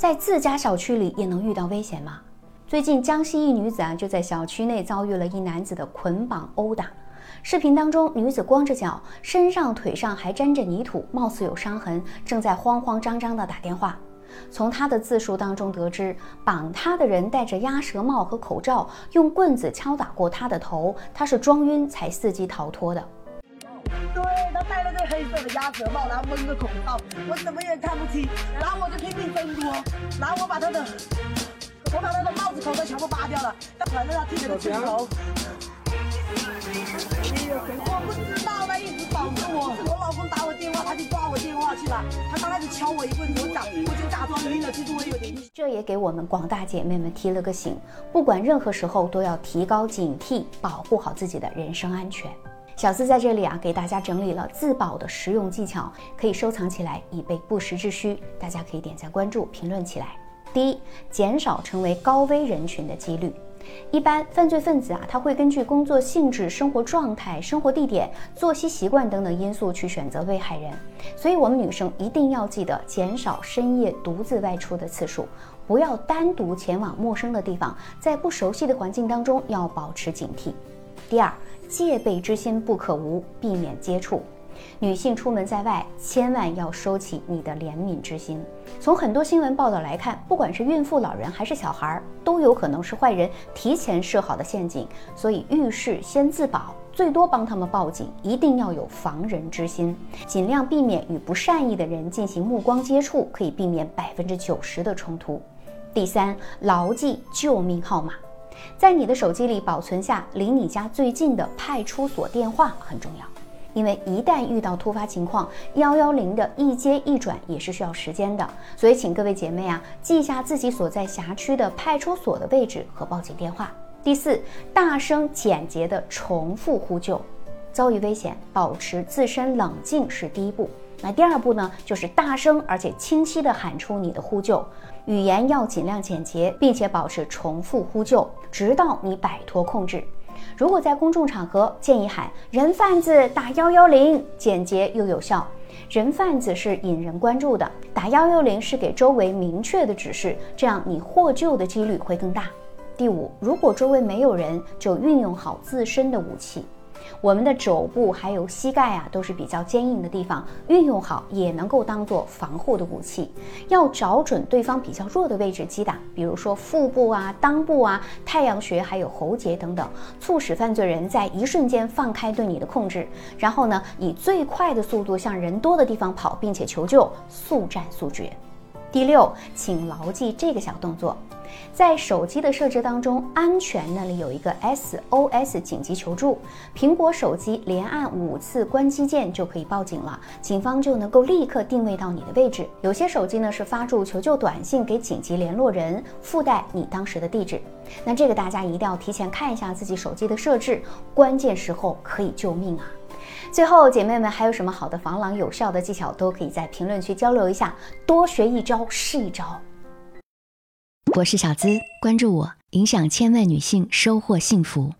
在自家小区里也能遇到危险吗？最近江西一女子啊就在小区内遭遇了一男子的捆绑殴打。视频当中，女子光着脚，身上腿上还沾着泥土，貌似有伤痕，正在慌慌张张地打电话。从她的自述当中得知，绑她的人戴着鸭舌帽和口罩，用棍子敲打过她的头，她是装晕才伺机逃脱的。他戴了个黑色的鸭舌帽，然后蒙着口罩，我怎么也看不清，然后我就拼命挣脱，然后我把他的，我把他的帽子口罩全部扒掉了，反正他剃了个寸头。我不知道，他一直绑着我。我老公打我电话，他就抓我电话去了。他刚开始敲我一棍子，我假我就假装晕了，其实我有点晕。这也给我们广大姐妹们提了个醒，不管任何时候都要提高警惕，保护好自己的人身安全。小资在这里啊，给大家整理了自保的实用技巧，可以收藏起来，以备不时之需。大家可以点赞、关注、评论起来。第一，减少成为高危人群的几率。一般犯罪分子啊，他会根据工作性质、生活状态、生活地点、作息习惯等等因素去选择被害人，所以我们女生一定要记得减少深夜独自外出的次数，不要单独前往陌生的地方，在不熟悉的环境当中要保持警惕。第二，戒备之心不可无，避免接触。女性出门在外，千万要收起你的怜悯之心。从很多新闻报道来看，不管是孕妇、老人还是小孩，都有可能是坏人提前设好的陷阱。所以遇事先自保，最多帮他们报警，一定要有防人之心，尽量避免与不善意的人进行目光接触，可以避免百分之九十的冲突。第三，牢记救命号码，在你的手机里保存下离你家最近的派出所电话很重要。因为一旦遇到突发情况，幺幺零的一接一转也是需要时间的，所以请各位姐妹啊，记下自己所在辖区的派出所的位置和报警电话。第四，大声简洁的重复呼救，遭遇危险，保持自身冷静是第一步。那第二步呢，就是大声而且清晰的喊出你的呼救，语言要尽量简洁，并且保持重复呼救，直到你摆脱控制。如果在公众场合，建议喊“人贩子打幺幺零”，简洁又有效。人贩子是引人关注的，打幺幺零是给周围明确的指示，这样你获救的几率会更大。第五，如果周围没有人，就运用好自身的武器。我们的肘部还有膝盖啊，都是比较坚硬的地方，运用好也能够当做防护的武器。要找准对方比较弱的位置击打，比如说腹部啊、裆部啊、太阳穴还有喉结等等，促使犯罪人在一瞬间放开对你的控制，然后呢，以最快的速度向人多的地方跑，并且求救，速战速决。第六，请牢记这个小动作。在手机的设置当中，安全那里有一个 SOS 紧急求助，苹果手机连按五次关机键就可以报警了，警方就能够立刻定位到你的位置。有些手机呢是发出求救短信给紧急联络人，附带你当时的地址。那这个大家一定要提前看一下自己手机的设置，关键时候可以救命啊！最后，姐妹们还有什么好的防狼有效的技巧，都可以在评论区交流一下，多学一招是一招。我是小资，关注我，影响千万女性，收获幸福。